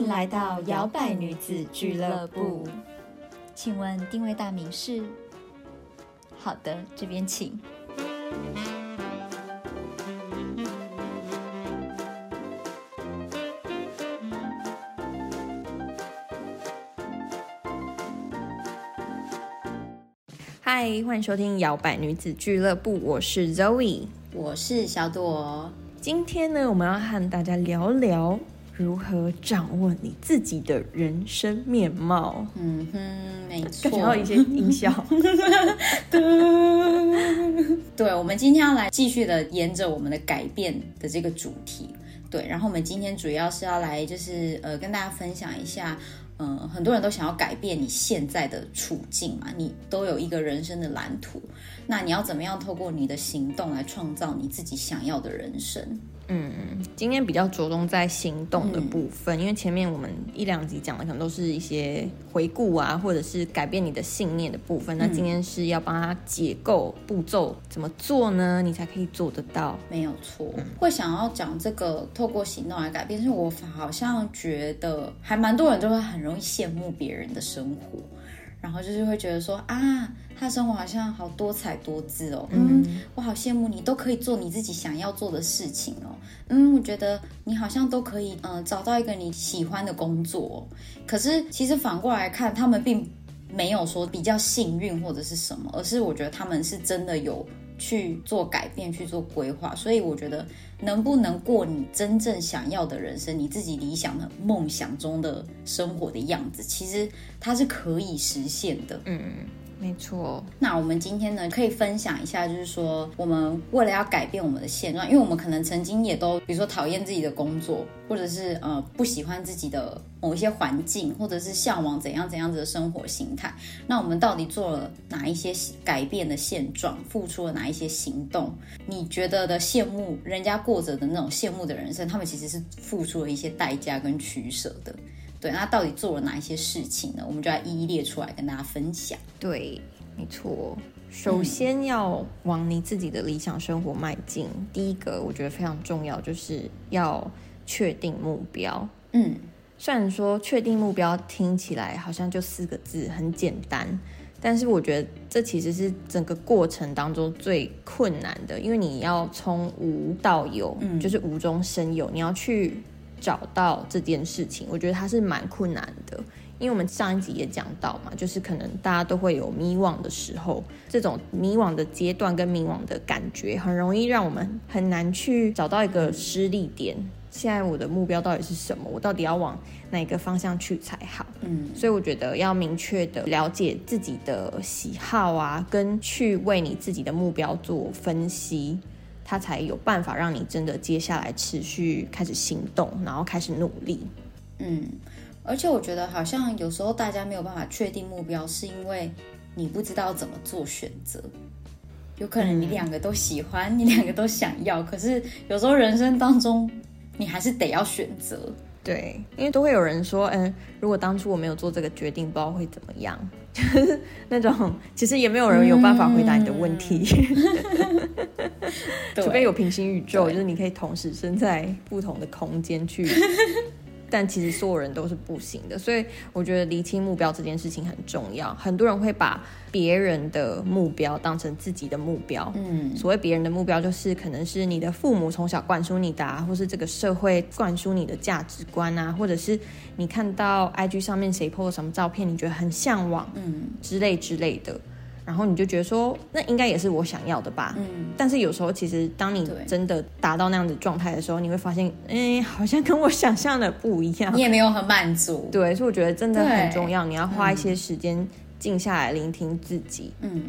迎来到摇摆女子俱乐部。请问定位大名是？好的，这边请。嗨，欢迎收听摇摆女子俱乐部，我是 Zoe，我是小朵。今天呢，我们要和大家聊聊如何掌握你自己的人生面貌。嗯哼，没错。感觉到一些音效。对，我们今天要来继续的沿着我们的改变的这个主题。对，然后我们今天主要是要来就是呃跟大家分享一下。嗯，很多人都想要改变你现在的处境嘛，你都有一个人生的蓝图，那你要怎么样透过你的行动来创造你自己想要的人生？嗯，今天比较着重在行动的部分，因为前面我们一两集讲的可能都是一些回顾啊，或者是改变你的信念的部分。那今天是要帮他解构步骤，怎么做呢？你才可以做得到？没有错，会想要讲这个透过行动来改变，是我好像觉得还蛮多人就会很容易羡慕别人的生活。然后就是会觉得说啊，他生活好像好多彩多姿哦，嗯，我好羡慕你，都可以做你自己想要做的事情哦，嗯，我觉得你好像都可以，嗯，找到一个你喜欢的工作。可是其实反过来看，他们并没有说比较幸运或者是什么，而是我觉得他们是真的有。去做改变，去做规划，所以我觉得能不能过你真正想要的人生，你自己理想的梦想中的生活的样子，其实它是可以实现的。嗯。没错，那我们今天呢，可以分享一下，就是说，我们为了要改变我们的现状，因为我们可能曾经也都，比如说讨厌自己的工作，或者是呃不喜欢自己的某一些环境，或者是向往怎样怎样子的生活形态。那我们到底做了哪一些改变的现状，付出了哪一些行动？你觉得的羡慕人家过着的那种羡慕的人生，他们其实是付出了一些代价跟取舍的。对，那到底做了哪一些事情呢？我们就要一一列出来跟大家分享。对，没错。首先要往你自己的理想生活迈进，第一个我觉得非常重要，就是要确定目标。嗯，虽然说确定目标听起来好像就四个字，很简单，但是我觉得这其实是整个过程当中最困难的，因为你要从无到有，嗯就是无中生有，你要去。找到这件事情，我觉得它是蛮困难的，因为我们上一集也讲到嘛，就是可能大家都会有迷惘的时候，这种迷惘的阶段跟迷惘的感觉，很容易让我们很难去找到一个失力点。现在我的目标到底是什么？我到底要往哪个方向去才好？嗯，所以我觉得要明确的了解自己的喜好啊，跟去为你自己的目标做分析。他才有办法让你真的接下来持续开始行动，然后开始努力。嗯，而且我觉得好像有时候大家没有办法确定目标，是因为你不知道怎么做选择。有可能你两个都喜欢，你两个都想要，可是有时候人生当中你还是得要选择。对，因为都会有人说，嗯，如果当初我没有做这个决定，不知道会怎么样。就 是那种，其实也没有人有办法回答你的问题，除非有平行宇宙，就是你可以同时身在不同的空间去。但其实所有人都是不行的，所以我觉得厘清目标这件事情很重要。很多人会把别人的目标当成自己的目标，嗯，所谓别人的目标就是可能是你的父母从小灌输你的，或是这个社会灌输你的价值观啊，或者是你看到 IG 上面谁 po 了什么照片，你觉得很向往，嗯，之类之类的。然后你就觉得说，那应该也是我想要的吧。嗯。但是有时候，其实当你真的达到那样的状态的时候，你会发现，哎，好像跟我想象的不一样。你也没有很满足。对，所以我觉得真的很重要，你要花一些时间静下来聆听自己。嗯，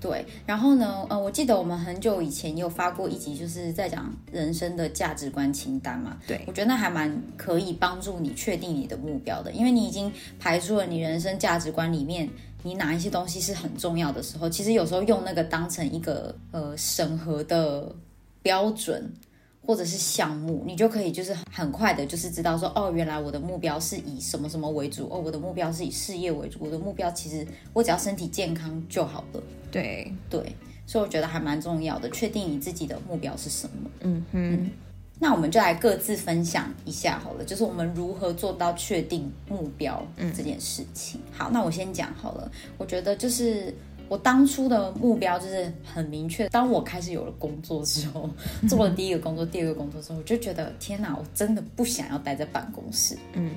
对。然后呢，呃，我记得我们很久以前有发过一集，就是在讲人生的价值观清单嘛。对。我觉得那还蛮可以帮助你确定你的目标的，因为你已经排除了你人生价值观里面。你哪一些东西是很重要的时候，其实有时候用那个当成一个呃审核的标准或者是项目，你就可以就是很快的，就是知道说哦，原来我的目标是以什么什么为主哦，我的目标是以事业为主，我的目标其实我只要身体健康就好了。对对，所以我觉得还蛮重要的，确定你自己的目标是什么。嗯哼。那我们就来各自分享一下好了，就是我们如何做到确定目标这件事情。好，那我先讲好了，我觉得就是。我当初的目标就是很明确。当我开始有了工作之后，做了第一个工作、第二个工作之后，我就觉得天哪，我真的不想要待在办公室。嗯，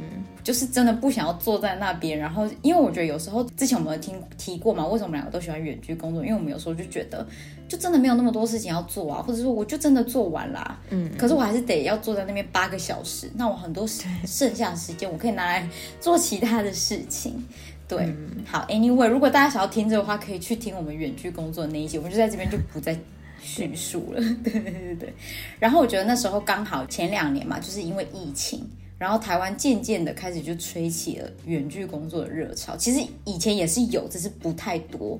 就是真的不想要坐在那边。然后，因为我觉得有时候之前我们有听提过嘛，为什么我们两个都喜欢远距工作？因为我们有时候就觉得，就真的没有那么多事情要做啊，或者说我就真的做完啦。嗯，可是我还是得要坐在那边八个小时。那我很多剩下的时间，我可以拿来做其他的事情。对，好，Anyway，如果大家想要听这个话，可以去听我们远距工作的那一集，我们就在这边就不再叙述了。对对对对。然后我觉得那时候刚好前两年嘛，就是因为疫情，然后台湾渐渐的开始就吹起了远距工作的热潮。其实以前也是有，只是不太多。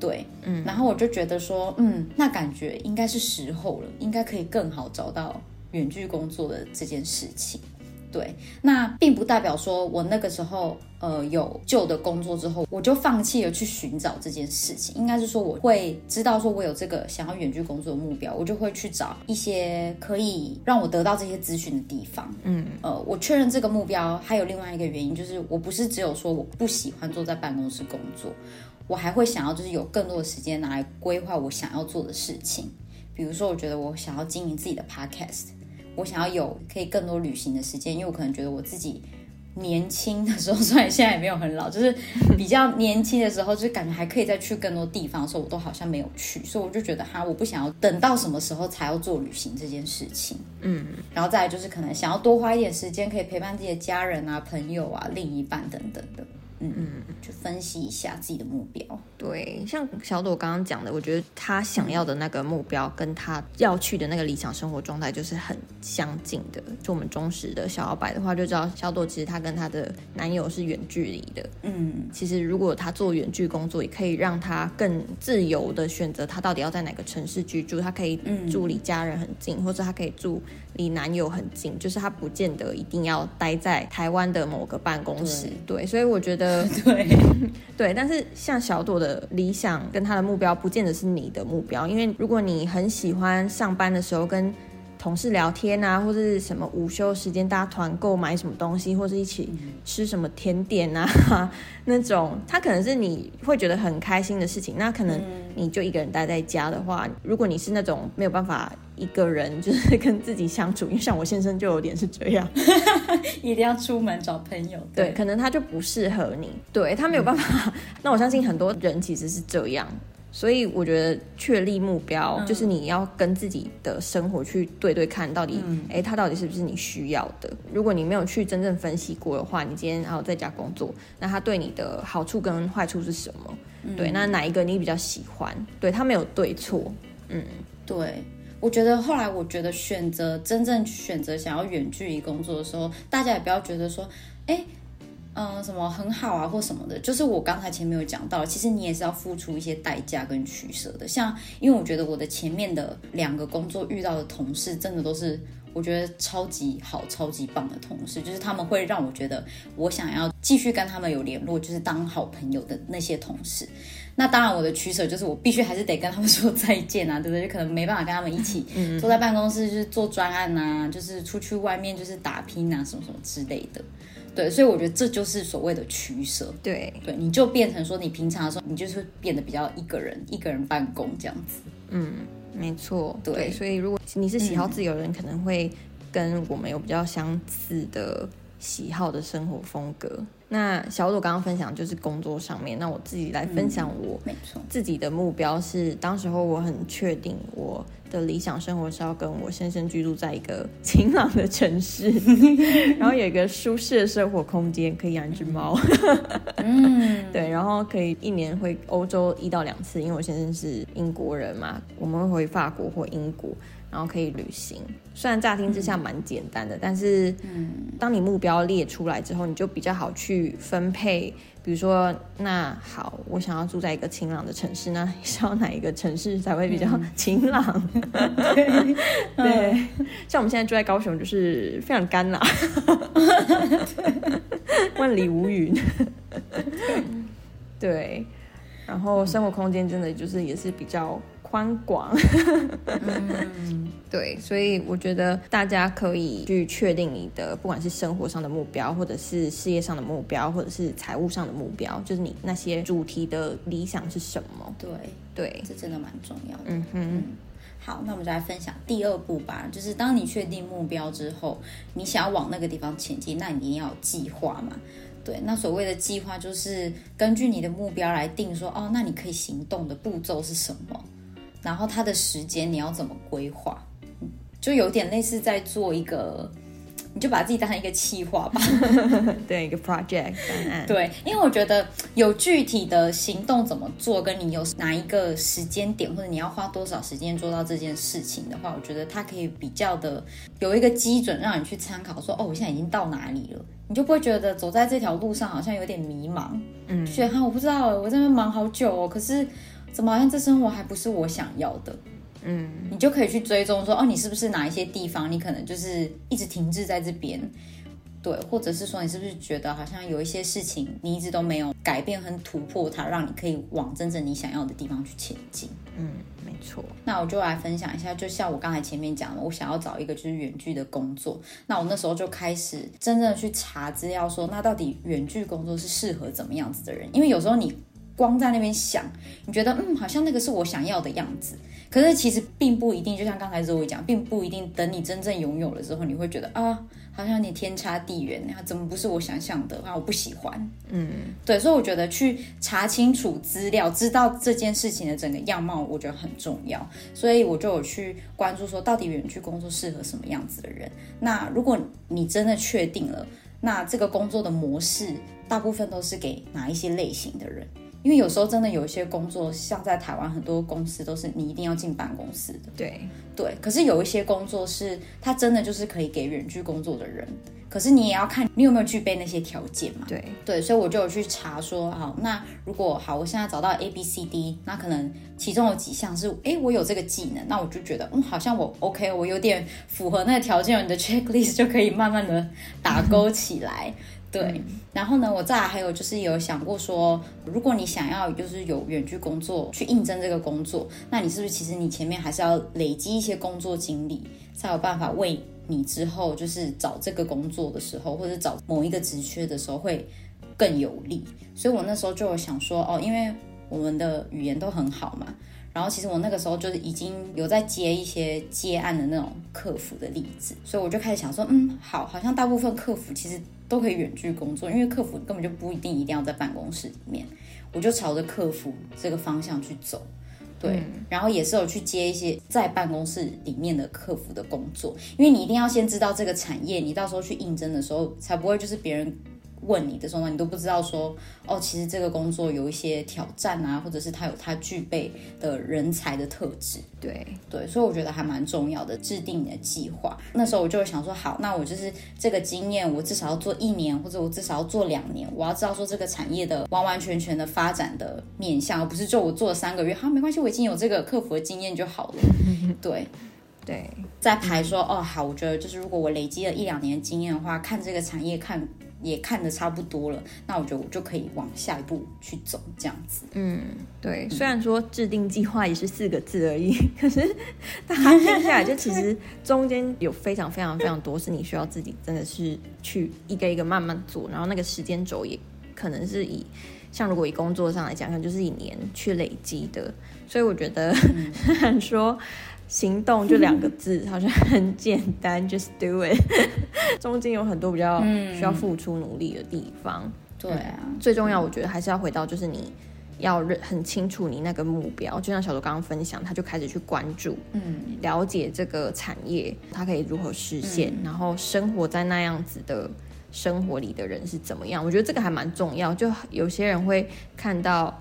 对，嗯。然后我就觉得说，嗯，那感觉应该是时候了，应该可以更好找到远距工作的这件事情。对，那并不代表说我那个时候呃有旧的工作之后，我就放弃了去寻找这件事情。应该是说我会知道说我有这个想要远距工作的目标，我就会去找一些可以让我得到这些资讯的地方。嗯，呃，我确认这个目标还有另外一个原因，就是我不是只有说我不喜欢坐在办公室工作，我还会想要就是有更多的时间拿来规划我想要做的事情。比如说，我觉得我想要经营自己的 podcast。我想要有可以更多旅行的时间，因为我可能觉得我自己年轻的时候，虽然现在也没有很老，就是比较年轻的时候，就感觉还可以再去更多地方的时候，我都好像没有去，所以我就觉得哈，我不想要等到什么时候才要做旅行这件事情。嗯，然后再来就是可能想要多花一点时间，可以陪伴自己的家人啊、朋友啊、另一半等等的。嗯嗯，去分析一下自己的目标。对，像小朵刚刚讲的，我觉得她想要的那个目标，跟她要去的那个理想生活状态，就是很相近的。就我们忠实的小老白的话，就知道小朵其实她跟她的男友是远距离的。嗯，其实如果她做远距工作，也可以让她更自由的选择她到底要在哪个城市居住。她可以住离家人很近，或者她可以住离男友很近，就是她不见得一定要待在台湾的某个办公室。对，所以我觉得。对 对，但是像小朵的理想跟他的目标，不见得是你的目标。因为如果你很喜欢上班的时候跟同事聊天啊，或者是什么午休时间大家团购买什么东西，或者一起吃什么甜点啊，那种，他可能是你会觉得很开心的事情。那可能你就一个人待在家的话，如果你是那种没有办法。一个人就是跟自己相处，因为像我先生就有点是这样，一定要出门找朋友。对，可能他就不适合你，对他没有办法。那我相信很多人其实是这样，所以我觉得确立目标就是你要跟自己的生活去对对看，到底哎，他到底是不是你需要的？如果你没有去真正分析过的话，你今天然后在家工作，那他对你的好处跟坏处是什么？对，那哪一个你比较喜欢？对他没有对错，嗯，对。我觉得后来，我觉得选择真正选择想要远距离工作的时候，大家也不要觉得说，哎，嗯，什么很好啊或什么的。就是我刚才前面有讲到，其实你也是要付出一些代价跟取舍的。像，因为我觉得我的前面的两个工作遇到的同事，真的都是我觉得超级好、超级棒的同事，就是他们会让我觉得我想要继续跟他们有联络，就是当好朋友的那些同事。那当然，我的取舍就是我必须还是得跟他们说再见啊，对不对？就可能没办法跟他们一起坐在办公室，就是做专案啊，就是出去外面就是打拼啊，什么什么之类的。对，所以我觉得这就是所谓的取舍。对对，你就变成说，你平常的时候，你就是变得比较一个人，一个人办公这样子。嗯，没错。对，所以如果你是喜好自由人，可能会跟我们有比较相似的喜好的生活风格。那小朵刚刚分享就是工作上面，那我自己来分享我自己的目标是，当时候我很确定我的理想生活是要跟我先生居住在一个晴朗的城市，然后有一个舒适的生活空间，可以养一只猫，嗯，对，然后可以一年回欧洲一到两次，因为我先生是英国人嘛，我们会回法国或英国。然后可以旅行，虽然乍听之下蛮简单的，但是，嗯，当你目标列出来之后，你就比较好去分配。比如说，那好，我想要住在一个晴朗的城市，那需要哪一个城市才会比较晴朗？对，像我们现在住在高雄，就是非常干啦，万里无云。对，然后生活空间真的就是也是比较。宽广。嗯，对，所以我觉得大家可以去确定你的，不管是生活上的目标，或者是事业上的目标，或者是财务上的目标，就是你那些主题的理想是什么？对，对，这真的蛮重要的。嗯哼。好，那我们就来分享第二步吧。就是当你确定目标之后，你想要往那个地方前进，那你一定要有计划嘛。对，那所谓的计划就是根据你的目标来定，说哦，那你可以行动的步骤是什么，然后它的时间你要怎么规划，就有点类似在做一个。你就把自己当成一个企划吧，对，一个 project 对，因为我觉得有具体的行动怎么做，跟你有哪一个时间点，或者你要花多少时间做到这件事情的话，我觉得它可以比较的有一个基准让你去参考。说哦，我现在已经到哪里了，你就不会觉得走在这条路上好像有点迷茫，嗯，觉得哈我不知道，我在那忙好久哦，可是怎么好像这生活还不是我想要的。嗯，你就可以去追踪说，哦，你是不是哪一些地方，你可能就是一直停滞在这边，对，或者是说你是不是觉得好像有一些事情你一直都没有改变和突破它，让你可以往真正你想要的地方去前进。嗯，没错。那我就来分享一下，就像我刚才前面讲的，我想要找一个就是远距的工作，那我那时候就开始真正的去查资料，说那到底远距工作是适合怎么样子的人？因为有时候你光在那边想，你觉得嗯，好像那个是我想要的样子。可是其实并不一定，就像刚才周伟讲，并不一定等你真正拥有了之后，你会觉得啊，好像你天差地远，那怎么不是我想象的啊？我不喜欢，嗯，对，所以我觉得去查清楚资料，知道这件事情的整个样貌，我觉得很重要。所以我就有去关注说，到底远距工作适合什么样子的人？那如果你真的确定了，那这个工作的模式，大部分都是给哪一些类型的人？因为有时候真的有一些工作，像在台湾很多公司都是你一定要进办公室的。对对，可是有一些工作是它真的就是可以给远距工作的人，可是你也要看你有没有具备那些条件嘛。对对，所以我就有去查说，好，那如果好，我现在找到 A B C D，那可能其中有几项是，哎，我有这个技能，那我就觉得，嗯，好像我 OK，我有点符合那个条件，你的 checklist 就可以慢慢的打勾起来。对，然后呢，我再来还有就是有想过说，如果你想要就是有远距工作去应征这个工作，那你是不是其实你前面还是要累积一些工作经历，才有办法为你之后就是找这个工作的时候，或者找某一个职缺的时候会更有利。所以我那时候就有想说，哦，因为我们的语言都很好嘛。然后其实我那个时候就是已经有在接一些接案的那种客服的例子，所以我就开始想说，嗯，好，好像大部分客服其实都可以远距工作，因为客服根本就不一定一定要在办公室里面，我就朝着客服这个方向去走，对，然后也是有去接一些在办公室里面的客服的工作，因为你一定要先知道这个产业，你到时候去应征的时候才不会就是别人。问你的时候呢，你都不知道说哦，其实这个工作有一些挑战啊，或者是他有他具备的人才的特质。对对，所以我觉得还蛮重要的，制定你的计划。那时候我就想说，好，那我就是这个经验，我至少要做一年，或者我至少要做两年，我要知道说这个产业的完完全全的发展的面向，而不是就我做了三个月，好，没关系，我已经有这个客服的经验就好了。对 对，在排说哦，好，我觉得就是如果我累积了一两年经验的话，看这个产业看。也看的差不多了，那我觉得我就可以往下一步去走，这样子。嗯，对。虽然说制定计划也是四个字而已，可是大家听下来，就其实中间有非常非常非常多是你需要自己真的是去一个一个慢慢做，然后那个时间轴也可能是以像如果以工作上来讲，可能就是以年去累积的。所以我觉得 虽然说。行动就两个字，好像很简单，just do it。中间有很多比较需要付出努力的地方。对啊，最重要，我觉得还是要回到，就是你要认很清楚你那个目标。就像小周刚刚分享，他就开始去关注，嗯，了解这个产业，它可以如何实现，然后生活在那样子的生活里的人是怎么样。我觉得这个还蛮重要。就有些人会看到。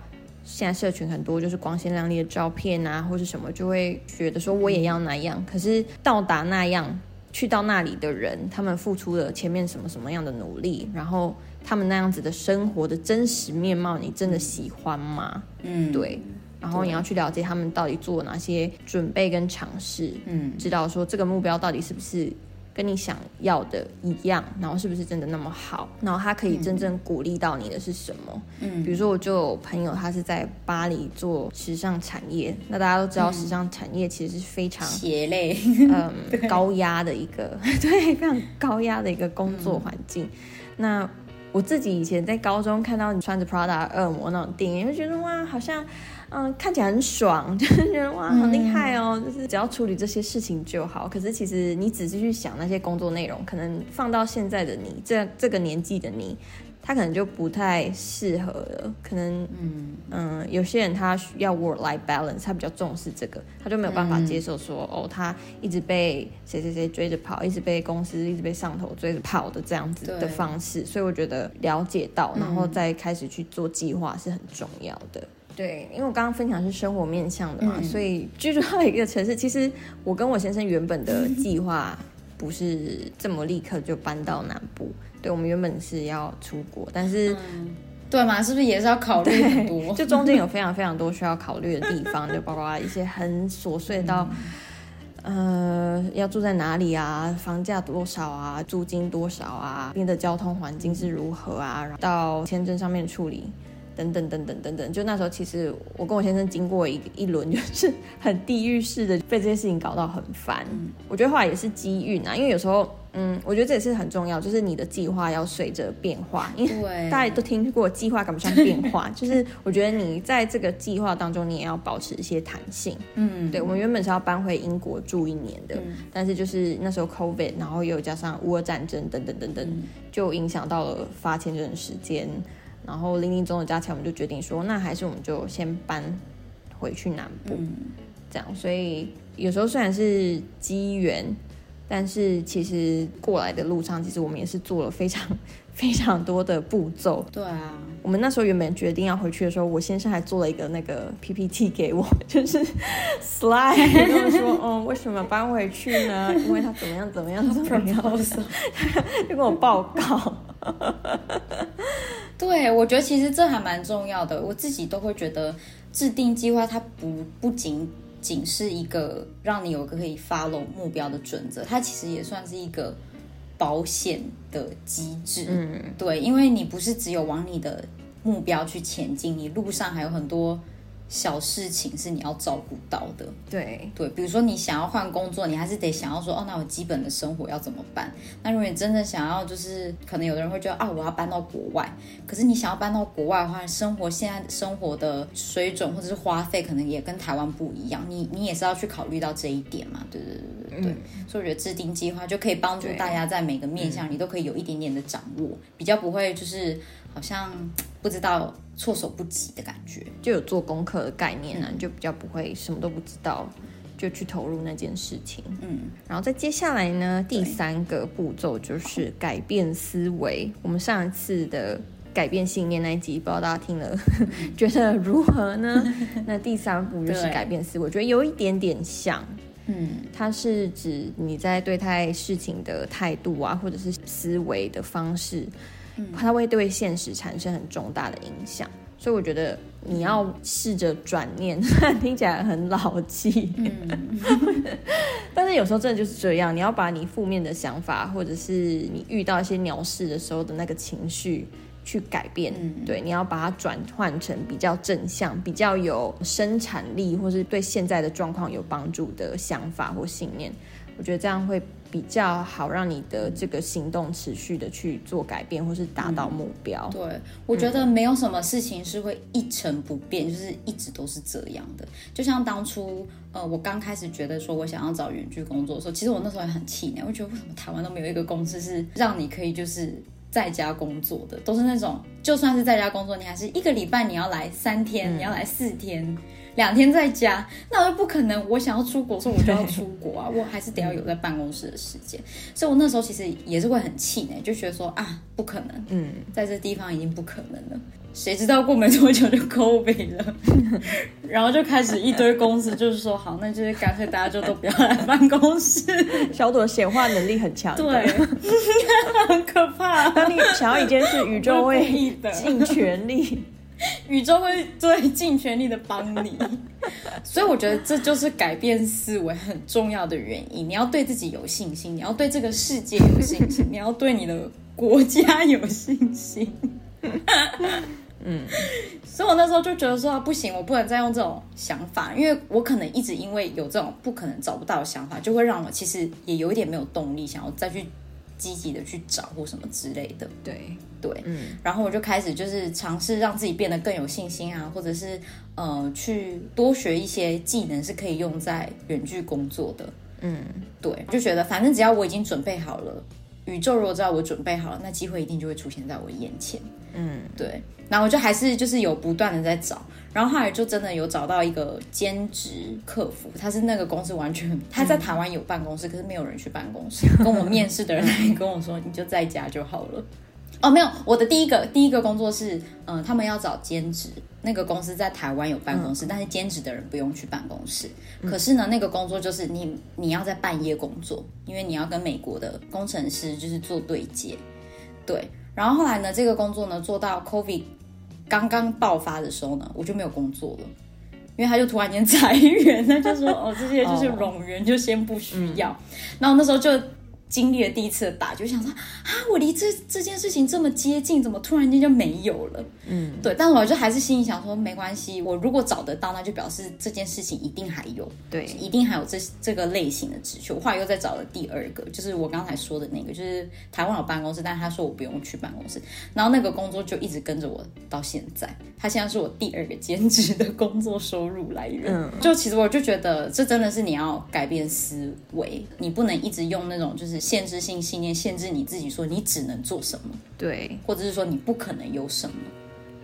现在社群很多就是光鲜亮丽的照片啊，或是什么，就会觉得说我也要那样。可是到达那样，去到那里的人，他们付出了前面什么什么样的努力，然后他们那样子的生活的真实面貌，你真的喜欢吗？嗯，对。然后你要去了解他们到底做哪些准备跟尝试，嗯，知道说这个目标到底是不是跟你想要的一样，然后是不是真的那么好？然后他可以真正鼓励到你的是什么？嗯，比如说我就有朋友，他是在巴黎做时尚产业，那大家都知道时尚产业其实是非常血泪，嗯，高压的一个，对，非常高压的一个工作环境。那我自己以前在高中看到你穿着 Prada 恶魔那种电影，就觉得哇，好像。嗯，看起来很爽，就是觉得哇，好厉害哦！就是只要处理这些事情就好。可是其实你仔细去想那些工作内容，可能放到现在的你，这这个年纪的你，他可能就不太适合了。可能嗯嗯，有些人他需要 work life balance，他比较重视这个，他就没有办法接受说哦，他一直被谁谁谁追着跑，一直被公司一直被上头追着跑的这样子的方式。所以我觉得了解到，然后再开始去做计划是很重要的。对，因为我刚刚分享是生活面向的嘛，所以居住到一个城市，其实我跟我先生原本的计划不是这么立刻就搬到南部。对，我们原本是要出国，但是对嘛，是不是也是要考虑很多？就中间有非常非常多需要考虑的地方，就包括一些很琐碎到呃要住在哪里啊，房价多少啊，租金多少啊，边的交通环境是如何啊，然后到签证上面处理。等等等等等等，就那时候，其实我跟我先生经过一一轮，就是很地狱式的被这些事情搞到很烦。我觉得后来也是机遇啊，因为有时候，嗯，我觉得这也是很重要，就是你的计划要随着变化。因为大家都听过计划赶不上变化，就是我觉得你在这个计划当中，你也要保持一些弹性。嗯，对，我们原本是要搬回英国住一年的，但是就是那时候 COVID，然后又加上乌俄战争等等等等，就影响到了发签证的时间。然后零零总总加起来，我们就决定说，那还是我们就先搬回去南部，这样。所以有时候虽然是机缘，但是其实过来的路上，其实我们也是做了非常 非常多的步骤。对啊，我们那时候原本决定要回去的时候，我先生还做了一个那个 PPT 给我，就是 slide，跟我说，嗯，为什么搬回去呢？因为他怎么样怎么样怎么样，就跟我报告。对，我觉得其实这还蛮重要的。我自己都会觉得制定计划，它不不仅仅是一个让你有个可以 follow 目标的准则，它其实也算是一个保险的机制。嗯，对，因为你不是只有往你的目标去前进，你路上还有很多。小事情是你要照顾到的，对。对，比如说你想要换工作，你还是得想要说，哦，那我基本的生活要怎么办？那如果你真的想要，就是可能有的人会觉得啊，我要搬到国外，可是你想要搬到国外的话，生活现在生活的水准或者是花费，可能也跟台湾不一样，你你也是要去考虑到这一点嘛，对对对对对，所以我觉得制定计划就可以帮助大家在每个面向你都可以有一点点的掌握，比较不会就是好像不知道。措手不及的感觉，就有做功课的概念呢，就比较不会什么都不知道就去投入那件事情。嗯，然后再接下来呢，第三个步骤就是改变思维。我们上一次的改变信念那一集，不知道大家听了 觉得如何呢？那第三步就是改变思维，我觉得有一点点像。嗯，它是指你在对待事情的态度啊，或者是思维的方式。它会对现实产生很重大的影响，所以我觉得你要试着转念，听起来很老气，但是有时候真的就是这样，你要把你负面的想法，或者是你遇到一些鸟事的时候的那个情绪去改变，对，你要把它转换成比较正向、比较有生产力，或是对现在的状况有帮助的想法或信念，我觉得这样会。比较好，让你的这个行动持续的去做改变，或是达到目标。对，我觉得没有什么事情是会一成不变，就是一直都是这样的。就像当初，呃，我刚开始觉得说我想要找远距工作的时候，其实我那时候也很气馁，我觉得为什么台湾都没有一个公司是让你可以就是在家工作的，都是那种就算是在家工作，你还是一个礼拜你要来三天，你要来四天。两天在家，那我就不可能。我想要出国，说我就要出国啊！我还是得要有在办公室的时间。所以我那时候其实也是会很气馁，就觉得说啊，不可能。嗯，在这地方已经不可能了。谁知道过没多久就 COVID 了，然后就开始一堆公司就是说好，那就是干脆大家就都不要来办公室。小朵显化能力很强，对，很可怕。当你想要一件事，宇宙会尽全力。宇宙会最尽全力的帮你。所以我觉得这就是改变思维很重要的原因。你要对自己有信心，你要对这个世界有信心，你要对你的国家有信心。嗯，所以我那时候就觉得说不行，我不能再用这种想法，因为我可能一直因为有这种不可能找不到的想法，就会让我其实也有一点没有动力，想要再去积极的去找或什么之类的。对对，嗯，然后我就开始就是尝试让自己变得更有信心啊，或者是呃去多学一些技能是可以用在远距工作的。嗯，对，就觉得反正只要我已经准备好了，宇宙如果知道我准备好了，那机会一定就会出现在我眼前。嗯，对。然后我就还是就是有不断的在找，然后后来就真的有找到一个兼职客服，他是那个公司完全他在台湾有办公室，可是没有人去办公室。跟我面试的人来跟我说，你就在家就好了。哦，没有，我的第一个第一个工作是，嗯，他们要找兼职，那个公司在台湾有办公室，但是兼职的人不用去办公室。可是呢，那个工作就是你你要在半夜工作，因为你要跟美国的工程师就是做对接，对。然后后来呢，这个工作呢做到 COVID。刚刚爆发的时候呢，我就没有工作了，因为他就突然间裁员，他就说哦，这些就是冗员，就先不需要。然后那时候就。经历了第一次的打，就想说啊，我离这这件事情这么接近，怎么突然间就没有了？嗯，对。但我就还是心里想说，没关系，我如果找得到，那就表示这件事情一定还有，对，一定还有这这个类型的职缺。后来又再找了第二个，就是我刚才说的那个，就是台湾有办公室，但是他说我不用去办公室，然后那个工作就一直跟着我到现在。他现在是我第二个兼职的工作收入来源。嗯，就其实我就觉得，这真的是你要改变思维，你不能一直用那种就是。限制性信念限制你自己，说你只能做什么，对，或者是说你不可能有什么，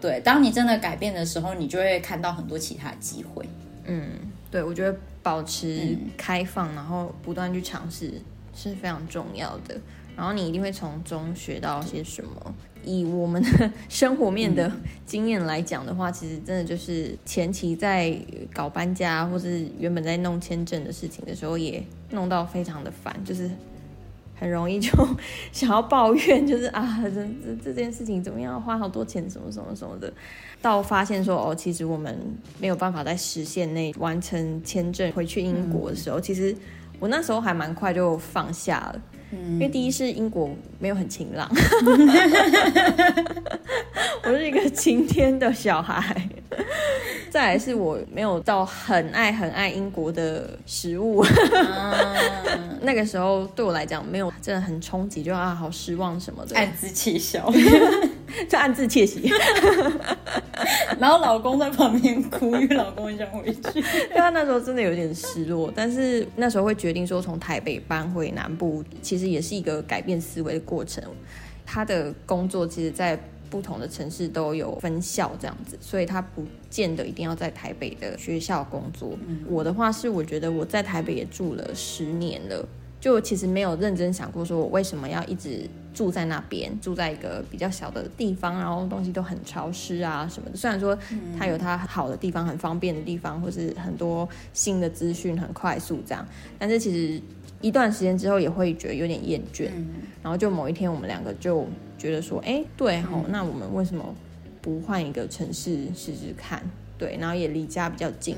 对。当你真的改变的时候，你就会看到很多其他的机会。嗯，对，我觉得保持开放，然后不断去尝试是非常重要的。然后你一定会从中学到些什么。以我们的 生活面的经验来讲的话，其实真的就是前期在搞搬家，或是原本在弄签证的事情的时候，也弄到非常的烦，就是。很容易就 想要抱怨，就是啊，这这这件事情怎么样，花好多钱，什么什么什么的。到发现说哦，其实我们没有办法在时限内完成签证回去英国的时候，其实我那时候还蛮快就放下了。因为第一是英国没有很晴朗，我是一个晴天的小孩。再来是我没有到很爱很爱英国的食物，那个时候对我来讲没有真的很冲击，就啊好失望什么的，暗自气笑，就暗自窃喜。然后老公在旁边哭，因为老公很想回去。对啊，那时候真的有点失落，但是那时候会决定说从台北搬回南部，其实也是一个改变思维的过程。他的工作其实，在。不同的城市都有分校这样子，所以他不见得一定要在台北的学校工作。我的话是，我觉得我在台北也住了十年了，就其实没有认真想过，说我为什么要一直住在那边，住在一个比较小的地方，然后东西都很潮湿啊什么的。虽然说它有它好的地方，很方便的地方，或是很多新的资讯很快速这样，但是其实一段时间之后也会觉得有点厌倦。然后就某一天，我们两个就。觉得说，哎，对吼，那我们为什么不换一个城市试试看？对，然后也离家比较近。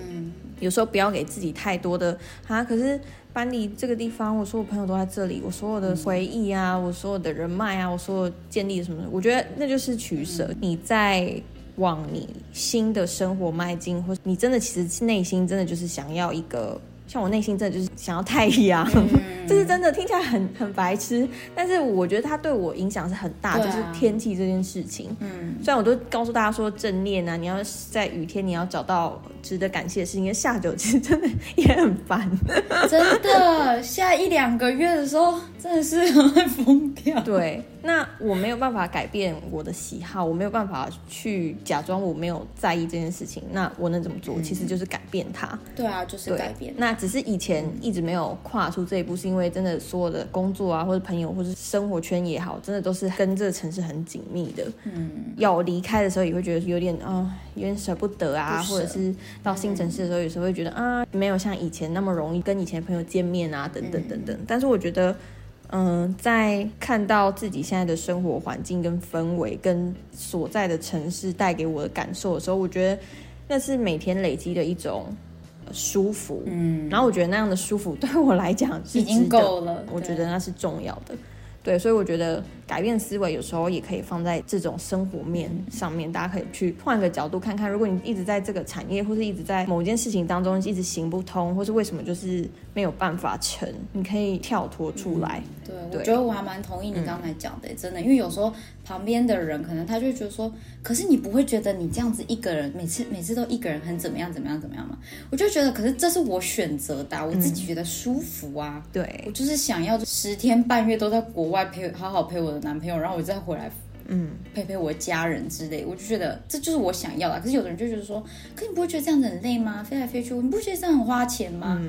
有时候不要给自己太多的啊。可是搬离这个地方，我说我朋友都在这里，我所有的回忆啊，我所有的人脉啊，我所有建立的什么，我觉得那就是取舍。你在往你新的生活迈进，或你真的其实内心真的就是想要一个。像我内心真的就是想要太阳，这是真的，听起来很很白痴，但是我觉得它对我影响是很大，就是天气这件事情。嗯，虽然我都告诉大家说正念啊，你要在雨天你要找到值得感谢的事情，因为下酒其实真的也很烦，真的下一两个月的时候真的是会疯掉。对。那我没有办法改变我的喜好，我没有办法去假装我没有在意这件事情。那我能怎么做？其实就是改变它。对啊，就是改变。那只是以前一直没有跨出这一步，是因为真的所有的工作啊，或者朋友，或者生活圈也好，真的都是跟这个城市很紧密的。嗯。要离开的时候，也会觉得有点啊，有点舍不得啊，或者是到新城市的时候，有时候会觉得啊，没有像以前那么容易跟以前朋友见面啊，等等等等。但是我觉得。嗯，在看到自己现在的生活环境跟氛围，跟所在的城市带给我的感受的时候，我觉得那是每天累积的一种舒服。嗯，然后我觉得那样的舒服对我来讲已经够了，我觉得那是重要的。对，所以我觉得改变思维有时候也可以放在这种生活面上面，大家可以去换个角度看看。如果你一直在这个产业，或是一直在某件事情当中一直行不通，或是为什么就是没有办法成，你可以跳脱出来。对，我觉得我还蛮同意你刚才讲的，真的，因为有时候旁边的人可能他就觉得说，可是你不会觉得你这样子一个人，每次每次都一个人很怎么样怎么样怎么样吗？我就觉得，可是这是我选择的，我自己觉得舒服啊。对，我就是想要十天半月都在国外陪好好陪我的男朋友，然后我再回来，嗯，陪陪我的家人之类，我就觉得这就是我想要的。可是有的人就觉得说，可你不会觉得这样子很累吗？飞来飞去，你不觉得这样很花钱吗？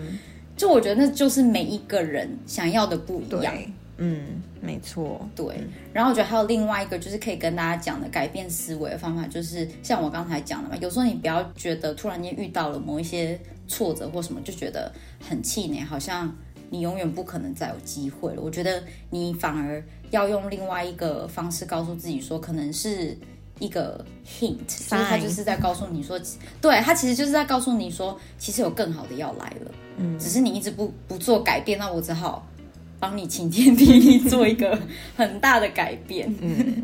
就我觉得那就是每一个人想要的不一样。嗯，没错。对。然后我觉得还有另外一个就是可以跟大家讲的改变思维的方法，就是像我刚才讲的嘛，有时候你不要觉得突然间遇到了某一些挫折或什么，就觉得很气馁，好像你永远不可能再有机会了。我觉得你反而要用另外一个方式告诉自己说，可能是一个 hint，所以他就是在告诉你说，对他其实就是在告诉你说，其实有更好的要来了。嗯，只是你一直不不做改变，那我只好帮你晴天霹雳做一个很大的改变。嗯，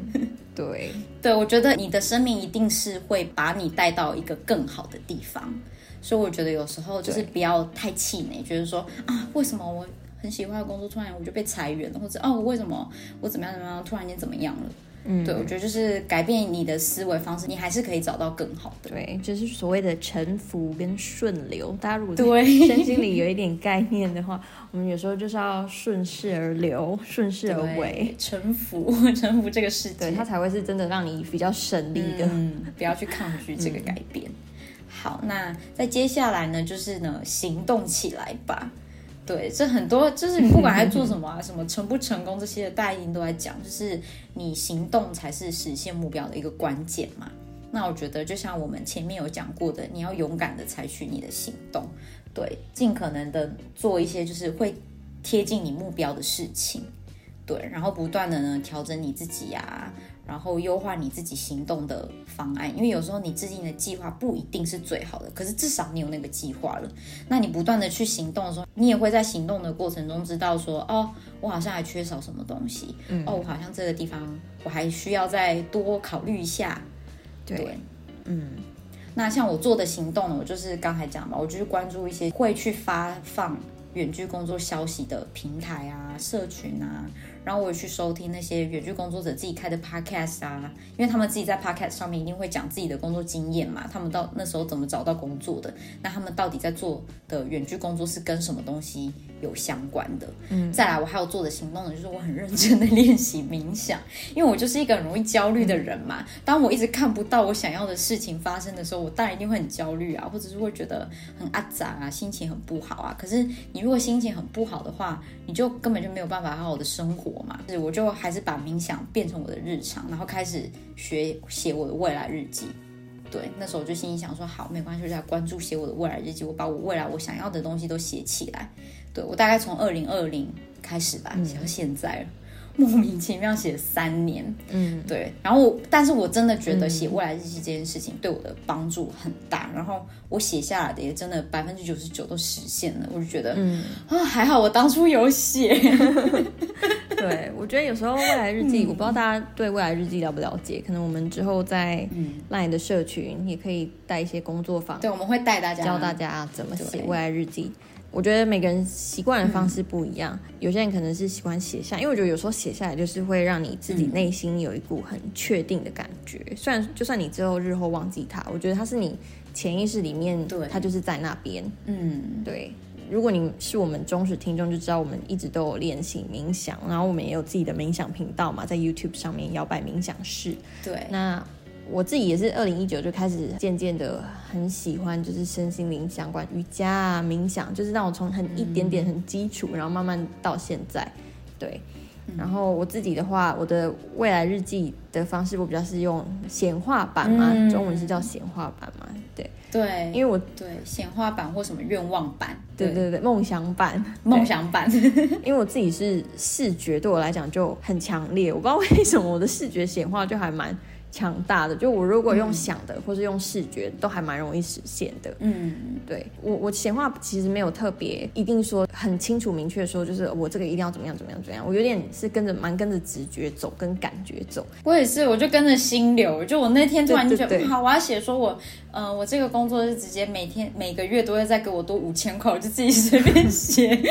对对，我觉得你的生命一定是会把你带到一个更好的地方，所以我觉得有时候就是不要太气馁，觉得说啊，为什么我很喜欢的工作突然我就被裁员了，或者哦，为什么我怎么样怎么样突然间怎么样了？嗯，对，我觉得就是改变你的思维方式，你还是可以找到更好的。对，就是所谓的沉浮跟顺流。大家如果对 身心里有一点概念的话，我们有时候就是要顺势而流，顺势而为，沉浮，沉浮这个世界，对它才会是真的让你比较省力的。嗯，不要去抗拒这个改变。好，那在接下来呢，就是呢，行动起来吧。对，这很多就是你不管在做什么啊，什么成不成功这些，大家一定都在讲，就是你行动才是实现目标的一个关键嘛。那我觉得就像我们前面有讲过的，你要勇敢的采取你的行动，对，尽可能的做一些就是会贴近你目标的事情，对，然后不断的呢调整你自己呀。然后优化你自己行动的方案，因为有时候你制定的计划不一定是最好的，可是至少你有那个计划了。那你不断的去行动的时候，你也会在行动的过程中知道说，哦，我好像还缺少什么东西，哦，我好像这个地方我还需要再多考虑一下。对，嗯。那像我做的行动呢，我就是刚才讲嘛，我就是关注一些会去发放远距工作消息的平台啊、社群啊。然后我也去收听那些远距工作者自己开的 podcast 啊，因为他们自己在 podcast 上面一定会讲自己的工作经验嘛，他们到那时候怎么找到工作的，那他们到底在做的远距工作是跟什么东西有相关的？嗯，再来我还有做的行动呢，就是我很认真的练习冥想，因为我就是一个很容易焦虑的人嘛，当我一直看不到我想要的事情发生的时候，我当然一定会很焦虑啊，或者是会觉得很阿杂啊，心情很不好啊。可是你如果心情很不好的话，你就根本就没有办法好好的生活。我嘛，是我就还是把冥想变成我的日常，然后开始学写我的未来日记。对，那时候我就心里想说，好，没关系，就在关注写我的未来日记，我把我未来我想要的东西都写起来。对我大概从二零二零开始吧，写到现在了。莫名其妙写三年，嗯，对，然后但是我真的觉得写未来日记这件事情对我的帮助很大，然后我写下来的也真的百分之九十九都实现了，我就觉得，嗯啊，还好我当初有写。对，我觉得有时候未来日记，我不知道大家对未来日记了不了解，可能我们之后在 LINE 的社群也可以带一些工作坊，对，我们会带大家教大家怎么写未来日记。我觉得每个人习惯的方式不一样，有些人可能是喜欢写下，因为我觉得有时候写下来就是会让你自己内心有一股很确定的感觉。虽然就算你之后日后忘记它，我觉得它是你潜意识里面，对，它就是在那边。嗯，对。如果你是我们忠实听众，就知道我们一直都有练习冥想，然后我们也有自己的冥想频道嘛，在 YouTube 上面摇摆冥想室。对，那。我自己也是二零一九就开始渐渐的很喜欢，就是身心灵相关瑜伽啊、冥想，就是让我从很一点点很基础，然后慢慢到现在，对，然后我自己的话，我的未来日记的方式，我比较是用显化版嘛，中文是叫显化版嘛，对。对，因为我对显化版或什么愿望版，对对。对，梦想版，梦想版，因为我自己是视觉，对我来讲就很强烈，我不知道为什么我的视觉显化就还蛮。强大的，就我如果用想的，或是用视觉，都还蛮容易实现的。嗯，对我我显化其实没有特别一定说很清楚明确说，就是我这个一定要怎么样怎么样怎么样。我有点是跟着蛮跟着直觉走，跟感觉走。我也是，我就跟着心流。就我那天突然就觉得，好，我要写说我，嗯，我这个工作是直接每天每个月都会再给我多五千块，我就自己随便写。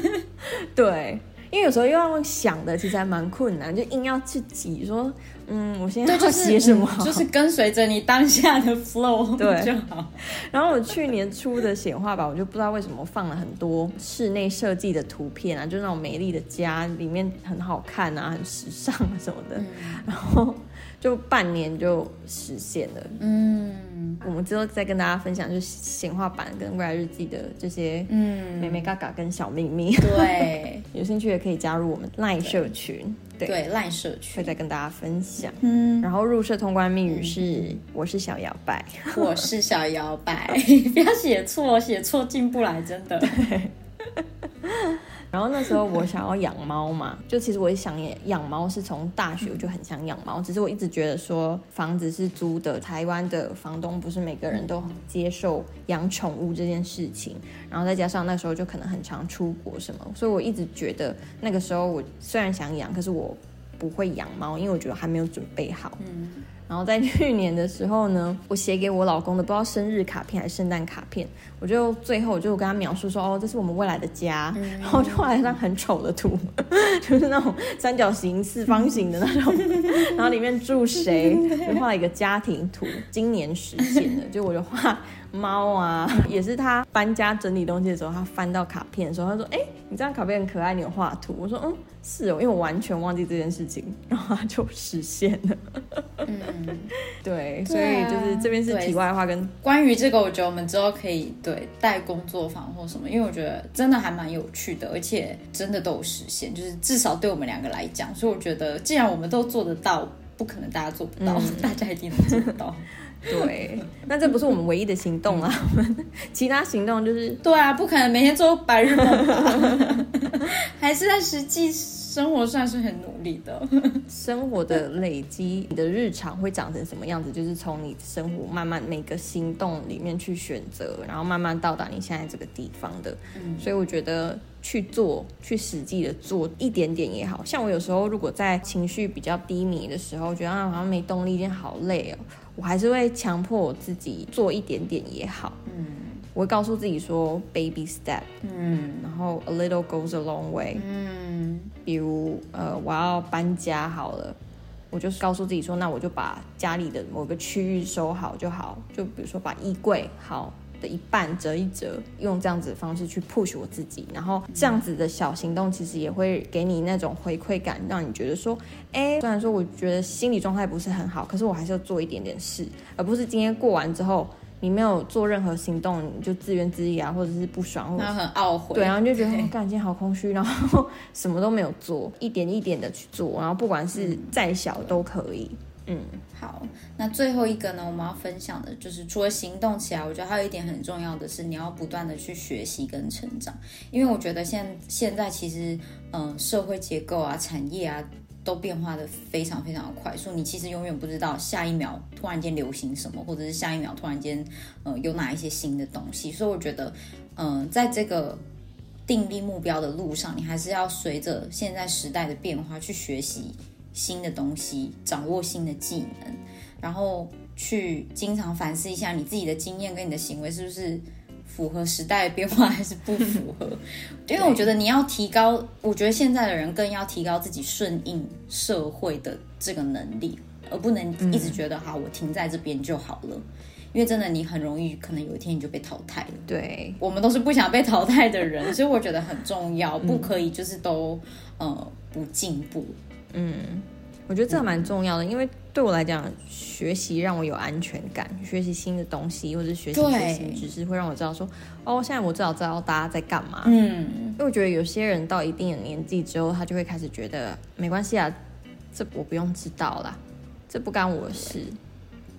对。因为有时候又要想的，其实还蛮困难，就硬要去挤说，嗯，我现在要写什么？就是跟随着你当下的 flow 对。就好。然后我去年出的显化吧，我就不知道为什么放了很多 室内设计的图片啊，就那种美丽的家，里面很好看啊，很时尚啊什么的，然后。就半年就实现了，嗯，我们之后再跟大家分享，就是显化版跟未来日记的这些，嗯，美美嘎嘎跟小秘密，对，有兴趣也可以加入我们赖社群，对，赖社区。会再跟大家分享，嗯，然后入社通关密语是，我是小摇摆，我是小摇摆，不要写错，写错进不来，真的。然后那时候我想要养猫嘛，就其实我也想养猫，是从大学我就很想养猫，只是我一直觉得说房子是租的，台湾的房东不是每个人都接受养宠物这件事情，然后再加上那时候就可能很常出国什么，所以我一直觉得那个时候我虽然想养，可是我不会养猫，因为我觉得还没有准备好。嗯。然后在去年的时候呢，我写给我老公的不知道生日卡片还是圣诞卡片，我就最后我就跟他描述说，哦，这是我们未来的家，然后就画了一张很丑的图，就是那种三角形、四方形的那种，然后里面住谁，就画了一个家庭图，今年实现了，就我就画。猫啊，也是他搬家整理东西的时候，他翻到卡片的时候，他说：“哎，你这张卡片很可爱，你有画图。”我说：“嗯，是哦，因为我完全忘记这件事情，然后他就实现了。”嗯，对，所以就是这边是题外话，跟关于这个，我觉得我们之后可以对带工作坊或什么，因为我觉得真的还蛮有趣的，而且真的都有实现，就是至少对我们两个来讲，所以我觉得既然我们都做得到，不可能大家做不到，大家一定能做得到。对，那这不是我们唯一的行动啊，我 们其他行动就是对啊，不可能每天做白日梦，还是在实际生活上是很努力的。生活的累积，你的日常会长成什么样子，就是从你生活慢慢每个行动里面去选择，然后慢慢到达你现在这个地方的。所以我觉得去做，去实际的做一点点也好像我有时候如果在情绪比较低迷的时候，觉得啊好像没动力，今天好累哦。我还是会强迫我自己做一点点也好，嗯，我会告诉自己说 baby step，嗯，然后 a little goes a long way，嗯，比如呃我要搬家好了，我就是告诉自己说，那我就把家里的某个区域收好就好，就比如说把衣柜好。的一半折一折，用这样子的方式去 push 我自己，然后这样子的小行动其实也会给你那种回馈感，让你觉得说，哎，虽然说我觉得心理状态不是很好，可是我还是要做一点点事，而不是今天过完之后你没有做任何行动，你就自怨自艾啊，或者是不爽，或者很懊悔，对，然后就觉得干今天好空虚，然后 什么都没有做，一点一点的去做，然后不管是再小都可以。嗯，嗯好，那最后一个呢，我们要分享的就是除了行动起来，我觉得还有一点很重要的是，你要不断的去学习跟成长，因为我觉得现现在其实，嗯，社会结构啊、产业啊，都变化的非常非常的快速，你其实永远不知道下一秒突然间流行什么，或者是下一秒突然间，呃，有哪一些新的东西，所以我觉得，嗯，在这个定立目标的路上，你还是要随着现在时代的变化去学习。新的东西，掌握新的技能，然后去经常反思一下你自己的经验跟你的行为是不是符合时代的变化，还是不符合？因为我觉得你要提高，我觉得现在的人更要提高自己顺应社会的这个能力，而不能一直觉得好，我停在这边就好了。因为真的，你很容易可能有一天你就被淘汰了。对，我们都是不想被淘汰的人，所以我觉得很重要，不可以就是都呃不进步。嗯，我觉得这蛮重要的，因为对我来讲，学习让我有安全感，学习新的东西或者学习新知识，会让我知道说，哦，现在我至少知道大家在干嘛。嗯，因为我觉得有些人到一定的年纪之后，他就会开始觉得没关系啊，这我不用知道啦，这不干我的事，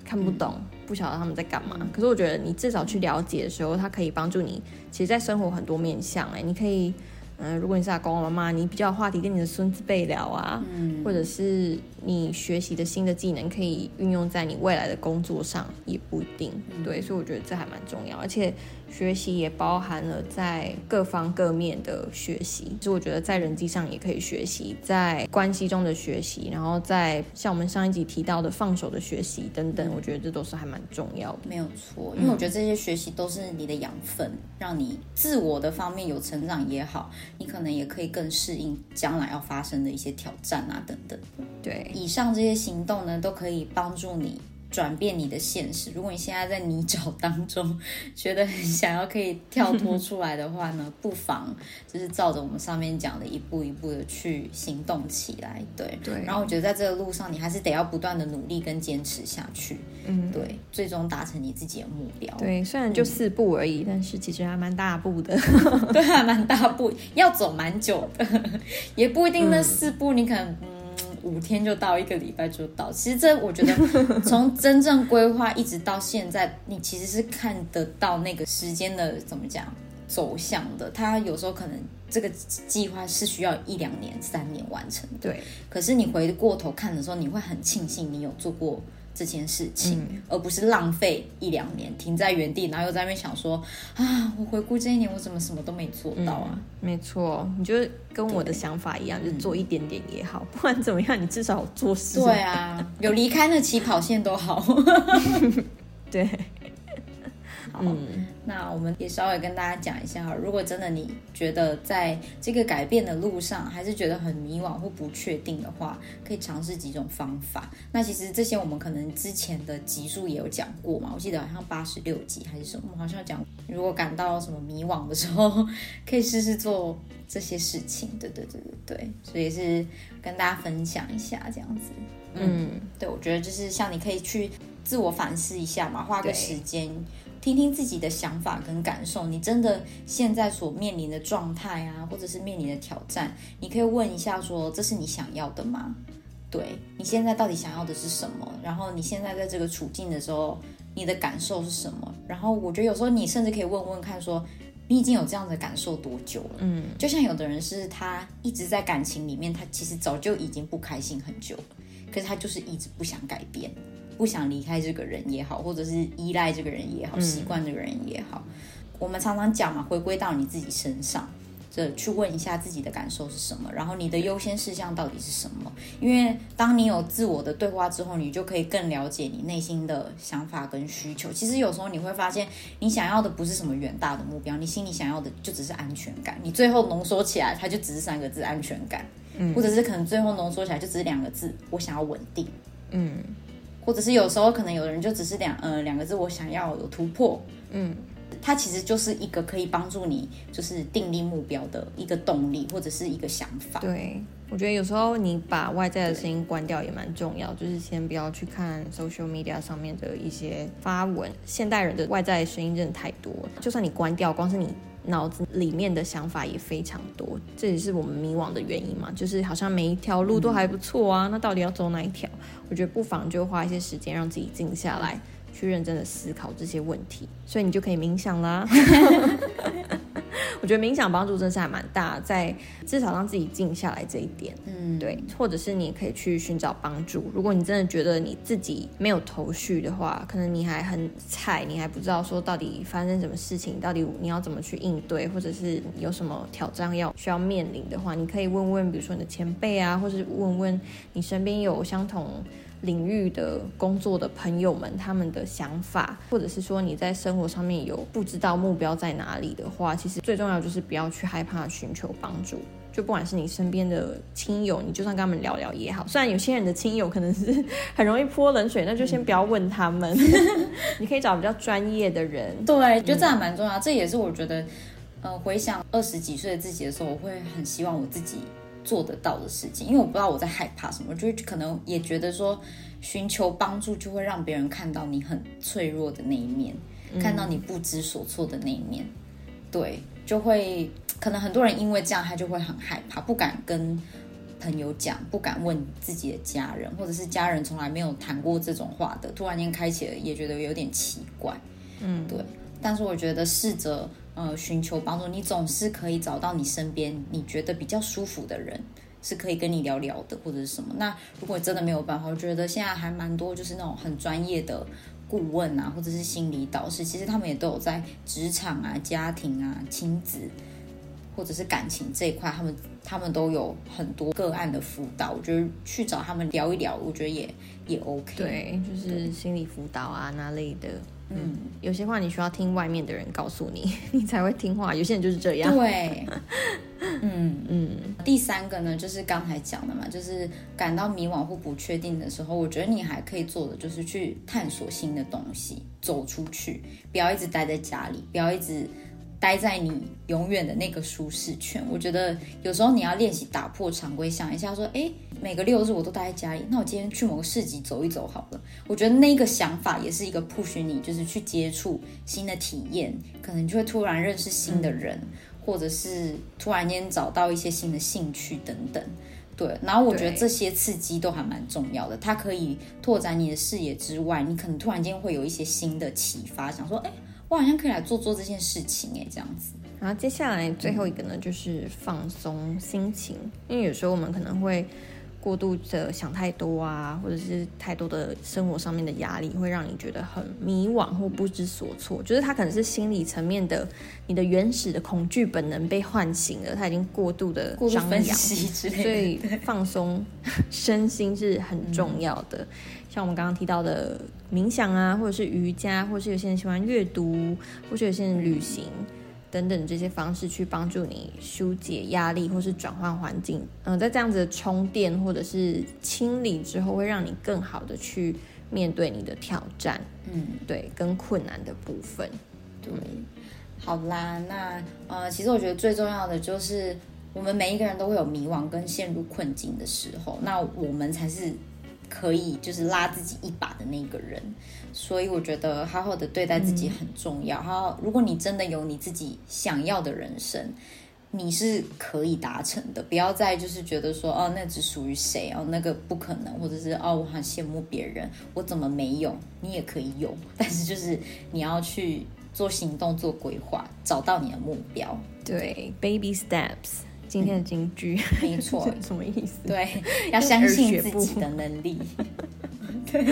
看不懂，不晓得他们在干嘛。可是我觉得你至少去了解的时候，它可以帮助你，其实，在生活很多面向，哎，你可以。嗯，如果你是阿公妈妈，你比较话题跟你的孙子辈聊啊，或者是你学习的新的技能可以运用在你未来的工作上，也不一定。对，所以我觉得这还蛮重要，而且。学习也包含了在各方各面的学习，其实我觉得在人际上也可以学习，在关系中的学习，然后在像我们上一集提到的放手的学习等等，我觉得这都是还蛮重要的。没有错，因为我觉得这些学习都是你的养分，让你自我的方面有成长也好，你可能也可以更适应将来要发生的一些挑战啊等等。对，以上这些行动呢，都可以帮助你。转变你的现实。如果你现在在泥沼当中，觉得很想要可以跳脱出来的话呢，不妨就是照着我们上面讲的一步一步的去行动起来。对对。然后我觉得在这个路上，你还是得要不断的努力跟坚持下去。嗯，对，最终达成你自己的目标。对，虽然就四步而已，但是其实还蛮大步的。对，还蛮大步，要走蛮久的，也不一定那四步你可能。五天就到，一个礼拜就到。其实这我觉得，从真正规划一直到现在，你其实是看得到那个时间的怎么讲走向的。它有时候可能这个计划是需要一两年、三年完成的。对。可是你回过头看的时候，你会很庆幸你有做过。这件事情，而不是浪费一两年停在原地，然后又在那边想说啊，我回顾这一年，我怎么什么都没做到啊？没错，你就跟我的想法一样，就做一点点也好，不管怎么样，你至少做事。对啊，有离开那起跑线都好。对。嗯，那我们也稍微跟大家讲一下哈，如果真的你觉得在这个改变的路上还是觉得很迷惘或不确定的话，可以尝试几种方法。那其实这些我们可能之前的集数也有讲过嘛，我记得好像八十六集还是什么，好像讲如果感到什么迷惘的时候，可以试试做这些事情。对对对对对，所以是跟大家分享一下这样子。嗯，对，我觉得就是像你可以去自我反思一下嘛，花个时间。听听自己的想法跟感受，你真的现在所面临的状态啊，或者是面临的挑战，你可以问一下，说这是你想要的吗？对你现在到底想要的是什么？然后你现在在这个处境的时候，你的感受是什么？然后我觉得有时候你甚至可以问问看，说你已经有这样的感受多久了？嗯，就像有的人是他一直在感情里面，他其实早就已经不开心很久了，可是他就是一直不想改变。不想离开这个人也好，或者是依赖这个人也好，习惯这个人也好，我们常常讲嘛，回归到你自己身上，这去问一下自己的感受是什么，然后你的优先事项到底是什么？因为当你有自我的对话之后，你就可以更了解你内心的想法跟需求。其实有时候你会发现，你想要的不是什么远大的目标，你心里想要的就只是安全感。你最后浓缩起来，它就只是三个字：安全感。嗯，或者是可能最后浓缩起来就只是两个字：我想要稳定。嗯。或者是有时候可能有人就只是两呃两个字，我想要有突破，嗯，它其实就是一个可以帮助你就是定立目标的一个动力或者是一个想法。对，我觉得有时候你把外在的声音关掉也蛮重要，就是先不要去看 social media 上面的一些发文。现代人的外在声音真的太多，就算你关掉，光是你。脑子里面的想法也非常多，这也是我们迷惘的原因嘛。就是好像每一条路都还不错啊，那到底要走哪一条？我觉得不妨就花一些时间让自己静下来，去认真的思考这些问题，所以你就可以冥想啦。我觉得冥想帮助真是还蛮大，在至少让自己静下来这一点，嗯，对，或者是你可以去寻找帮助。如果你真的觉得你自己没有头绪的话，可能你还很菜，你还不知道说到底发生什么事情，到底你要怎么去应对，或者是有什么挑战要需要面临的话，你可以问问，比如说你的前辈啊，或是问问你身边有相同。领域的工作的朋友们，他们的想法，或者是说你在生活上面有不知道目标在哪里的话，其实最重要就是不要去害怕寻求帮助。就不管是你身边的亲友，你就算跟他们聊聊也好。虽然有些人的亲友可能是很容易泼冷水，那就先不要问他们。你可以找比较专业的人。对，觉得这还蛮重要。这也是我觉得，呃，回想二十几岁的自己的时候，我会很希望我自己。做得到的事情，因为我不知道我在害怕什么，就是可能也觉得说寻求帮助就会让别人看到你很脆弱的那一面，看到你不知所措的那一面，对，就会可能很多人因为这样他就会很害怕，不敢跟朋友讲，不敢问自己的家人，或者是家人从来没有谈过这种话的，突然间开启了也觉得有点奇怪，嗯，对，但是我觉得试着。呃，寻求帮助，你总是可以找到你身边你觉得比较舒服的人，是可以跟你聊聊的，或者是什么。那如果真的没有办法，我觉得现在还蛮多，就是那种很专业的顾问啊，或者是心理导师，其实他们也都有在职场啊、家庭啊、亲子或者是感情这一块，他们他们都有很多个案的辅导。我觉得去找他们聊一聊，我觉得也也 OK。对，就是心理辅导啊那类的。嗯，有些话你需要听外面的人告诉你，你才会听话。有些人就是这样。对，嗯嗯。第三个呢，就是刚才讲的嘛，就是感到迷惘或不确定的时候，我觉得你还可以做的就是去探索新的东西，走出去，不要一直待在家里，不要一直。待在你永远的那个舒适圈，我觉得有时候你要练习打破常规，想一下说，哎，每个六日我都待在家里，那我今天去某个市集走一走好了。我觉得那个想法也是一个 push 你，就是去接触新的体验，可能就会突然认识新的人，或者是突然间找到一些新的兴趣等等。对，然后我觉得这些刺激都还蛮重要的，它可以拓展你的视野之外，你可能突然间会有一些新的启发，想说，哎。我好像可以来做做这件事情哎，这样子。然后接下来最后一个呢，就是放松心情，因为有时候我们可能会过度的想太多啊，或者是太多的生活上面的压力，会让你觉得很迷惘或不知所措。就是它可能是心理层面的，你的原始的恐惧本能被唤醒了，它已经过度的张扬，所以放松 身心是很重要的。像我们刚刚提到的冥想啊，或者是瑜伽，或者是有些人喜欢阅读，或是有些人旅行等等这些方式，去帮助你疏解压力，或是转换环境。嗯，在这样子的充电或者是清理之后，会让你更好的去面对你的挑战。嗯，对，跟困难的部分。对，好啦，那呃，其实我觉得最重要的就是，我们每一个人都会有迷惘跟陷入困境的时候，那我们才是。可以就是拉自己一把的那个人，所以我觉得好好的对待自己很重要。好，如果你真的有你自己想要的人生，你是可以达成的。不要再就是觉得说哦，那只属于谁哦，那个不可能，或者是哦，我很羡慕别人，我怎么没有？你也可以有，但是就是你要去做行动、做规划，找到你的目标。对，baby steps。今天的金句，没错，什么意思？对，要相信自己的能力。对。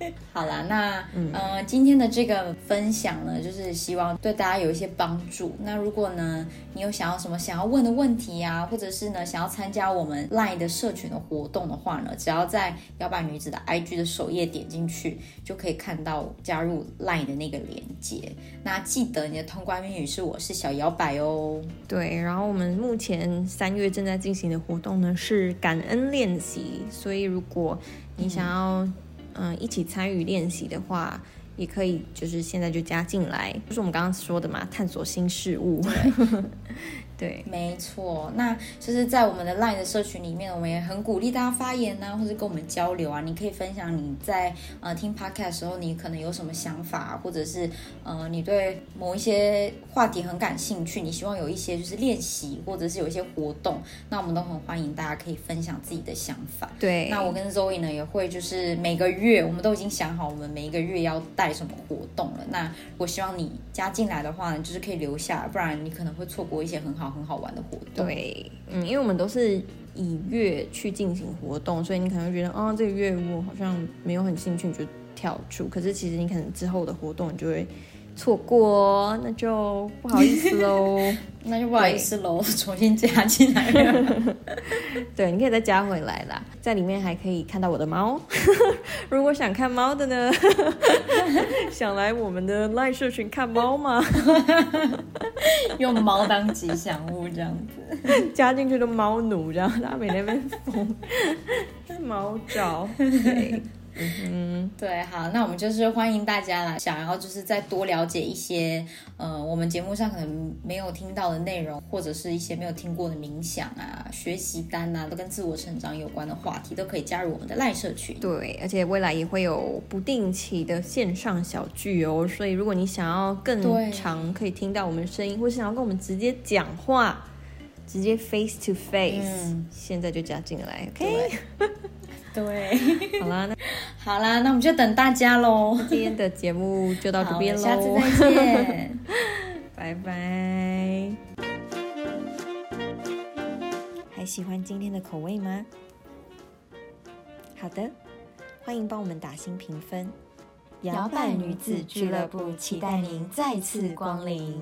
好啦，那呃，今天的这个分享呢，就是希望对大家有一些帮助。那如果呢，你有想要什么想要问的问题呀，或者是呢，想要参加我们 LINE 的社群的活动的话呢，只要在摇摆女子的 IG 的首页点进去，就可以看到加入 LINE 的那个链接。那记得你的通关密语是我是小摇摆哦。对，然后我们目前三月正在进行的活动呢是感恩练习，所以如果你想要。嗯，一起参与练习的话，也可以，就是现在就加进来，就是我们刚刚说的嘛，探索新事物。对，没错，那就是在我们的 LINE 的社群里面，我们也很鼓励大家发言呐，或者跟我们交流啊。你可以分享你在呃听 Podcast 的时候，你可能有什么想法，或者是呃你对某一些话题很感兴趣，你希望有一些就是练习，或者是有一些活动，那我们都很欢迎大家可以分享自己的想法。对，那我跟 Zoe 呢也会就是每个月，我们都已经想好我们每一个月要带什么活动了。那我希望你加进来的话，呢，就是可以留下，不然你可能会错过一些很好。很好玩的活动，对，嗯，因为我们都是以月去进行活动，所以你可能觉得，哦，这个月我好像没有很兴趣，就跳出。可是其实你可能之后的活动，你就会。错过，那就不好意思喽，那就不好意思喽，重新加进来了。对，你可以再加回来啦，在里面还可以看到我的猫。如果想看猫的呢，想来我们的赖社群看猫吗？用猫当吉祥物这样子，加进去的猫奴这样，大家每天被疯猫照。对。嗯，对，好，那我们就是欢迎大家啦，想要就是再多了解一些，呃，我们节目上可能没有听到的内容，或者是一些没有听过的冥想啊、学习单啊，都跟自我成长有关的话题，都可以加入我们的赖社群。对，而且未来也会有不定期的线上小聚哦，所以如果你想要更长可以听到我们声音，或是想要跟我们直接讲话，直接 face to face，现在就加进来，OK。对，好啦，那 好啦，那我们就等大家喽。今天的节目就到这边喽，下次再见，拜拜。还喜欢今天的口味吗？好的，欢迎帮我们打新评分。摇摆女子俱乐部期待您再次光临。